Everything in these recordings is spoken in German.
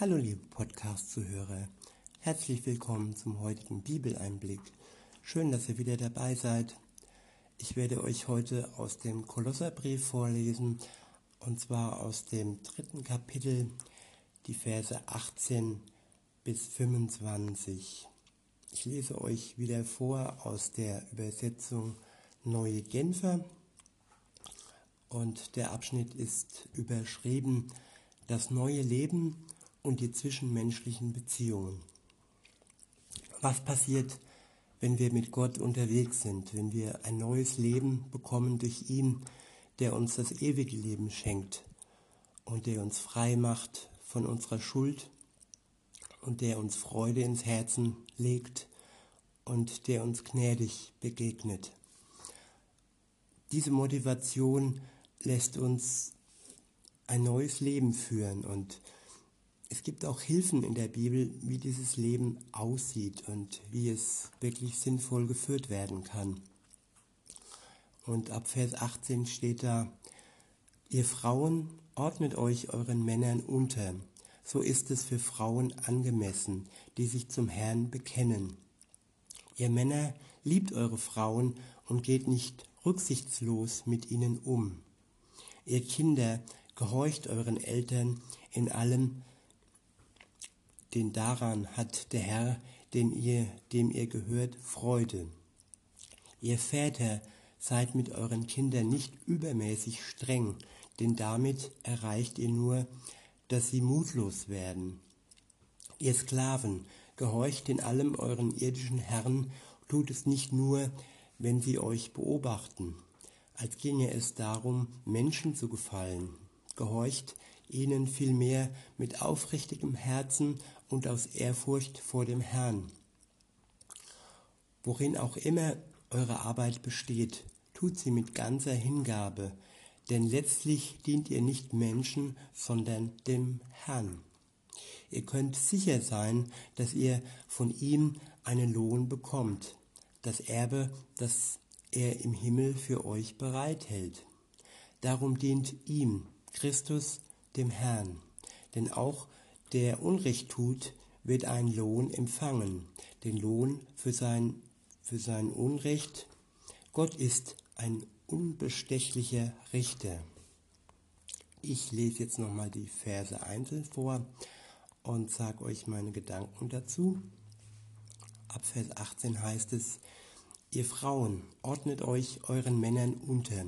Hallo liebe Podcast-Zuhörer, herzlich willkommen zum heutigen Bibeleinblick. Schön, dass ihr wieder dabei seid. Ich werde euch heute aus dem Kolosserbrief vorlesen, und zwar aus dem dritten Kapitel, die Verse 18 bis 25. Ich lese euch wieder vor aus der Übersetzung Neue Genfer und der Abschnitt ist überschrieben Das neue Leben und die zwischenmenschlichen Beziehungen. Was passiert, wenn wir mit Gott unterwegs sind, wenn wir ein neues Leben bekommen durch ihn, der uns das ewige Leben schenkt und der uns frei macht von unserer Schuld und der uns Freude ins Herzen legt und der uns gnädig begegnet. Diese Motivation lässt uns ein neues Leben führen und es gibt auch Hilfen in der Bibel, wie dieses Leben aussieht und wie es wirklich sinnvoll geführt werden kann. Und ab Vers 18 steht da, ihr Frauen ordnet euch euren Männern unter, so ist es für Frauen angemessen, die sich zum Herrn bekennen. Ihr Männer liebt eure Frauen und geht nicht rücksichtslos mit ihnen um. Ihr Kinder gehorcht euren Eltern in allem, denn daran hat der Herr, den ihr, dem ihr gehört, Freude. Ihr Väter seid mit euren Kindern nicht übermäßig streng, denn damit erreicht ihr nur, dass sie mutlos werden. Ihr Sklaven, gehorcht in allem euren irdischen Herren, tut es nicht nur, wenn sie euch beobachten, als ginge es darum, Menschen zu gefallen. Gehorcht ihnen vielmehr mit aufrichtigem Herzen und aus Ehrfurcht vor dem Herrn. Worin auch immer eure Arbeit besteht, tut sie mit ganzer Hingabe, denn letztlich dient ihr nicht Menschen, sondern dem Herrn. Ihr könnt sicher sein, dass ihr von ihm einen Lohn bekommt, das Erbe, das er im Himmel für euch bereithält. Darum dient ihm, Christus, dem Herrn. Denn auch der Unrecht tut, wird einen Lohn empfangen, den Lohn für sein, für sein Unrecht. Gott ist ein unbestechlicher Richter. Ich lese jetzt nochmal die Verse einzeln vor und sage euch meine Gedanken dazu. Ab Vers 18 heißt es, Ihr Frauen, ordnet euch euren Männern unter.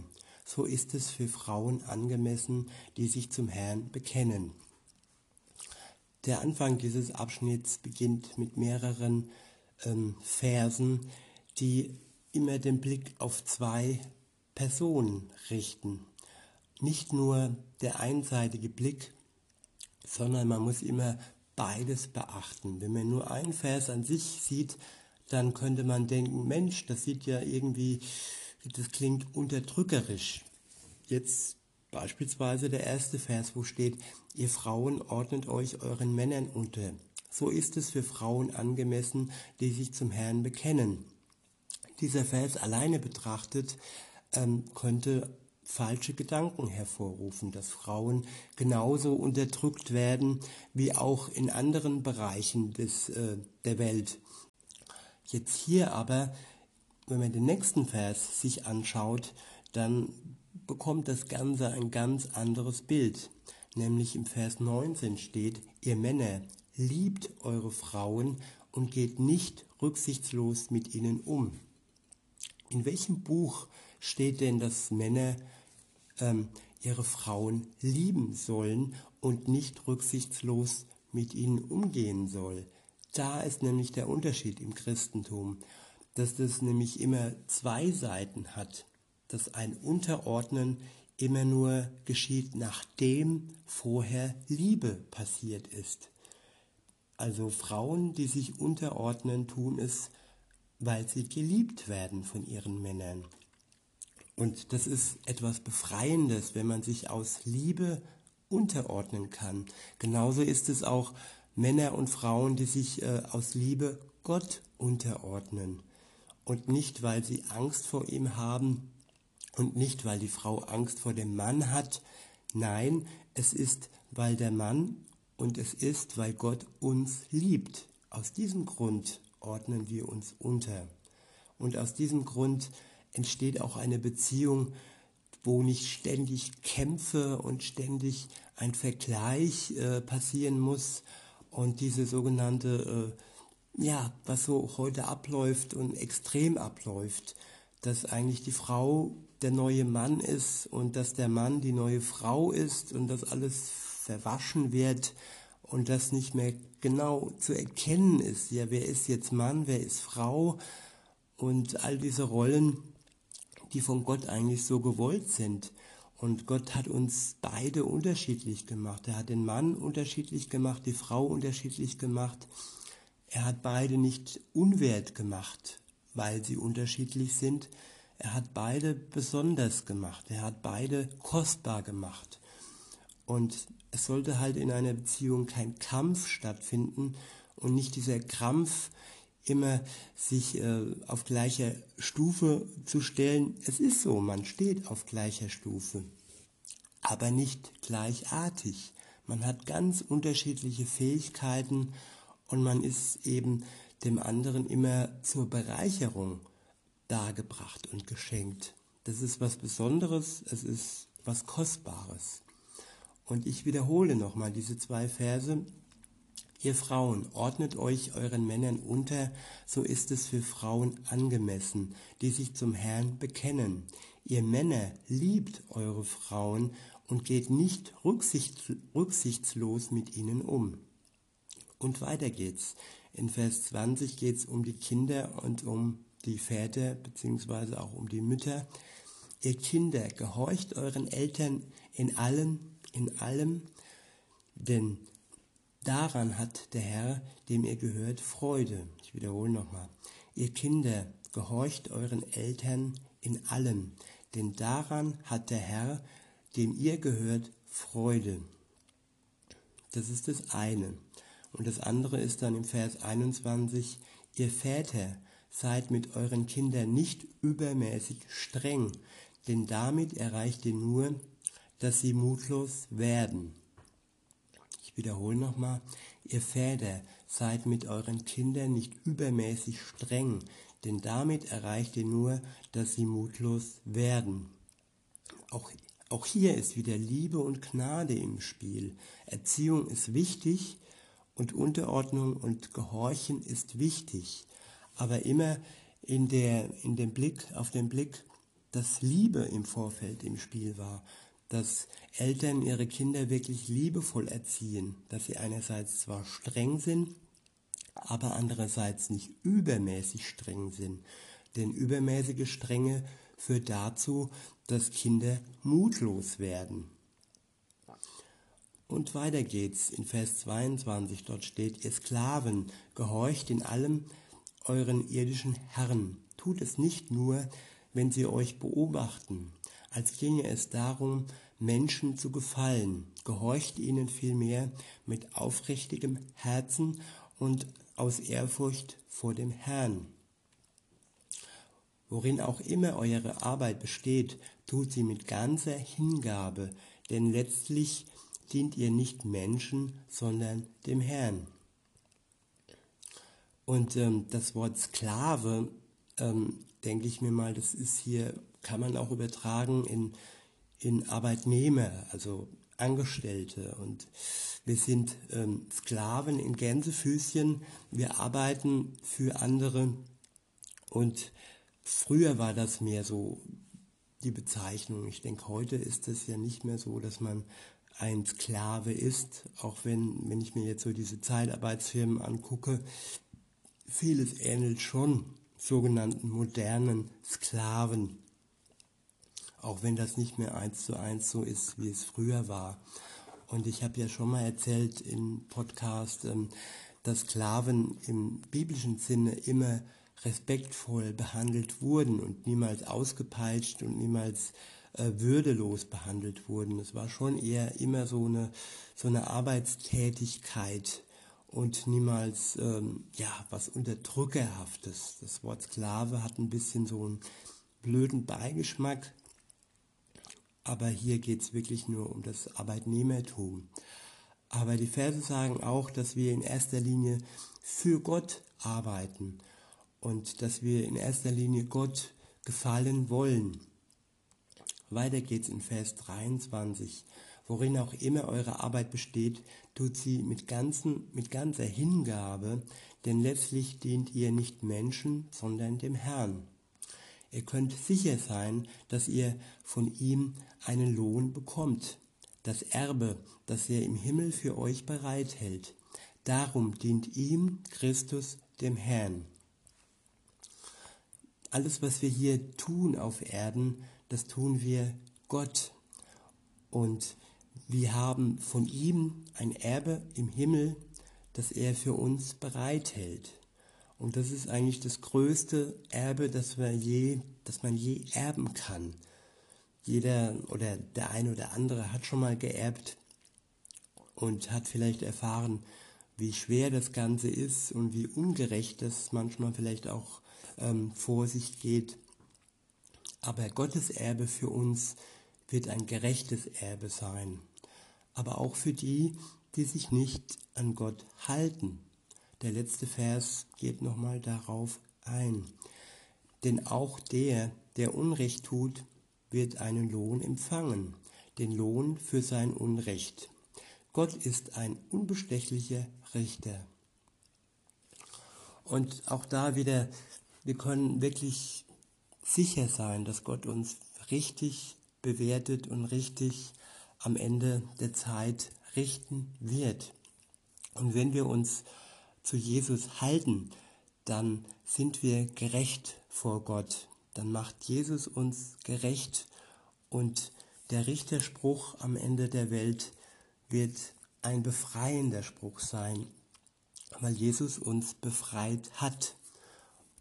So ist es für Frauen angemessen, die sich zum Herrn bekennen. Der Anfang dieses Abschnitts beginnt mit mehreren ähm, Versen, die immer den Blick auf zwei Personen richten. Nicht nur der einseitige Blick, sondern man muss immer beides beachten. Wenn man nur einen Vers an sich sieht, dann könnte man denken, Mensch, das sieht ja irgendwie, das klingt unterdrückerisch. Jetzt beispielsweise der erste Vers, wo steht, ihr Frauen ordnet euch euren Männern unter. So ist es für Frauen angemessen, die sich zum Herrn bekennen. Dieser Vers alleine betrachtet ähm, könnte falsche Gedanken hervorrufen, dass Frauen genauso unterdrückt werden wie auch in anderen Bereichen des, äh, der Welt. Jetzt hier aber, wenn man den nächsten Vers sich anschaut, dann bekommt das Ganze ein ganz anderes Bild. Nämlich im Vers 19 steht, ihr Männer, liebt eure Frauen und geht nicht rücksichtslos mit ihnen um. In welchem Buch steht denn, dass Männer ähm, ihre Frauen lieben sollen und nicht rücksichtslos mit ihnen umgehen soll. Da ist nämlich der Unterschied im Christentum, dass das nämlich immer zwei Seiten hat, dass ein Unterordnen immer nur geschieht, nachdem vorher Liebe passiert ist. Also Frauen, die sich unterordnen, tun es, weil sie geliebt werden von ihren Männern. Und das ist etwas Befreiendes, wenn man sich aus Liebe unterordnen kann. Genauso ist es auch Männer und Frauen, die sich äh, aus Liebe Gott unterordnen. Und nicht, weil sie Angst vor ihm haben und nicht, weil die Frau Angst vor dem Mann hat. Nein, es ist, weil der Mann Und es ist, weil Gott uns liebt. Aus diesem Grund ordnen wir uns unter. Und aus diesem Grund entsteht auch eine Beziehung, wo nicht ständig Kämpfe und ständig ein Vergleich äh, passieren muss und diese sogenannte, äh, ja, was so heute abläuft und extrem abläuft, dass eigentlich die Frau der neue Mann ist und dass der Mann die neue Frau ist und dass alles verwaschen wird und das nicht mehr genau zu erkennen ist. Ja, wer ist jetzt Mann, wer ist Frau und all diese Rollen, die von Gott eigentlich so gewollt sind. Und Gott hat uns beide unterschiedlich gemacht. Er hat den Mann unterschiedlich gemacht, die Frau unterschiedlich gemacht. Er hat beide nicht unwert gemacht, weil sie unterschiedlich sind. Er hat beide besonders gemacht. Er hat beide kostbar gemacht. Und es sollte halt in einer Beziehung kein Kampf stattfinden und nicht dieser Krampf, immer sich äh, auf gleicher Stufe zu stellen. Es ist so, man steht auf gleicher Stufe, aber nicht gleichartig. Man hat ganz unterschiedliche Fähigkeiten und man ist eben dem anderen immer zur Bereicherung dargebracht und geschenkt. Das ist was Besonderes, es ist was Kostbares. Und ich wiederhole nochmal diese zwei Verse Ihr Frauen, ordnet euch euren Männern unter, so ist es für Frauen angemessen, die sich zum Herrn bekennen. Ihr Männer, liebt eure Frauen und geht nicht rücksicht, rücksichtslos mit ihnen um. Und weiter geht's. In Vers 20 geht es um die Kinder und um die Väter beziehungsweise auch um die Mütter. Ihr Kinder, gehorcht euren Eltern in allem, in allem, denn Daran hat der Herr, dem ihr gehört, Freude. Ich wiederhole nochmal. Ihr Kinder, gehorcht euren Eltern in allem, denn daran hat der Herr, dem ihr gehört, Freude. Das ist das eine. Und das andere ist dann im Vers 21, ihr Väter, seid mit euren Kindern nicht übermäßig streng, denn damit erreicht ihr nur, dass sie mutlos werden wiederhole nochmal, ihr Väter, seid mit euren Kindern nicht übermäßig streng, denn damit erreicht ihr nur, dass sie mutlos werden. Auch, auch hier ist wieder Liebe und Gnade im Spiel. Erziehung ist wichtig und Unterordnung und Gehorchen ist wichtig, aber immer in, der, in dem Blick, auf den Blick, dass Liebe im Vorfeld im Spiel war dass Eltern ihre Kinder wirklich liebevoll erziehen, dass sie einerseits zwar streng sind, aber andererseits nicht übermäßig streng sind. Denn übermäßige Strenge führt dazu, dass Kinder mutlos werden. Und weiter geht's. In Vers 22, dort steht, ihr Sklaven, gehorcht in allem euren irdischen Herren, tut es nicht nur, wenn sie euch beobachten, als ginge es darum, Menschen zu gefallen, gehorcht ihnen vielmehr mit aufrichtigem Herzen und aus Ehrfurcht vor dem Herrn. Worin auch immer eure Arbeit besteht, tut sie mit ganzer Hingabe, denn letztlich dient ihr nicht Menschen, sondern dem Herrn. Und ähm, das Wort Sklave, ähm, denke ich mir mal, das ist hier kann man auch übertragen in, in Arbeitnehmer, also Angestellte. Und wir sind ähm, Sklaven in Gänsefüßchen. Wir arbeiten für andere. Und früher war das mehr so die Bezeichnung. Ich denke, heute ist es ja nicht mehr so, dass man ein Sklave ist, auch wenn, wenn ich mir jetzt so diese Zeitarbeitsfirmen angucke, vieles ähnelt schon sogenannten modernen Sklaven auch wenn das nicht mehr eins zu eins so ist, wie es früher war. Und ich habe ja schon mal erzählt im Podcast, ähm, dass Sklaven im biblischen Sinne immer respektvoll behandelt wurden und niemals ausgepeitscht und niemals würdelos behandelt wurden. Es war schon eher immer so eine, so eine Arbeitstätigkeit und niemals ähm, ja, was Unterdrückerhaftes. Das Wort Sklave hat ein bisschen so einen blöden Beigeschmack, aber hier geht es wirklich nur um das Arbeitnehmertum. Aber die Verse sagen auch, dass wir in erster Linie für Gott arbeiten und dass wir in erster Linie Gott gefallen wollen. Weiter geht's in Vers 23. Worin auch immer eure Arbeit besteht, tut sie mit, ganzen, mit ganzer Hingabe, denn letztlich dient ihr nicht Menschen, sondern dem Herrn. Ihr könnt sicher sein, dass ihr von ihm einen Lohn bekommt, das Erbe, das er im Himmel für euch bereithält. Darum dient ihm Christus dem Herrn. Alles, was wir hier tun auf Erden, das tun wir Gott. Und wir haben von ihm ein Erbe im Himmel, das er für uns bereithält. Und das ist eigentlich das größte Erbe, das, wir je, das man je erben kann. Jeder oder der eine oder andere hat schon mal geerbt und hat vielleicht erfahren, wie schwer das Ganze ist und wie ungerecht das manchmal vielleicht auch ähm, vor sich geht. Aber Gottes Erbe für uns wird ein gerechtes Erbe sein. Aber auch für die, die sich nicht an Gott halten. Der letzte Vers geht nochmal darauf ein. Denn auch der, der Unrecht tut, wird einen Lohn empfangen, den Lohn für sein Unrecht. Gott ist ein unbestechlicher Richter. Und auch da wieder, wir können wirklich sicher sein, dass Gott uns richtig bewertet und richtig am Ende der Zeit richten wird. Und wenn wir uns zu Jesus halten, dann sind wir gerecht vor Gott. Dann macht Jesus uns gerecht und der Richterspruch am Ende der Welt wird ein befreiender Spruch sein, weil Jesus uns befreit hat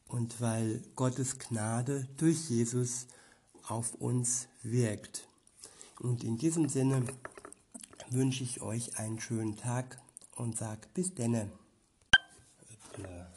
und weil Gottes Gnade durch Jesus auf uns wirkt. Und in diesem Sinne wünsche ich euch einen schönen Tag und sage bis denne. Äh,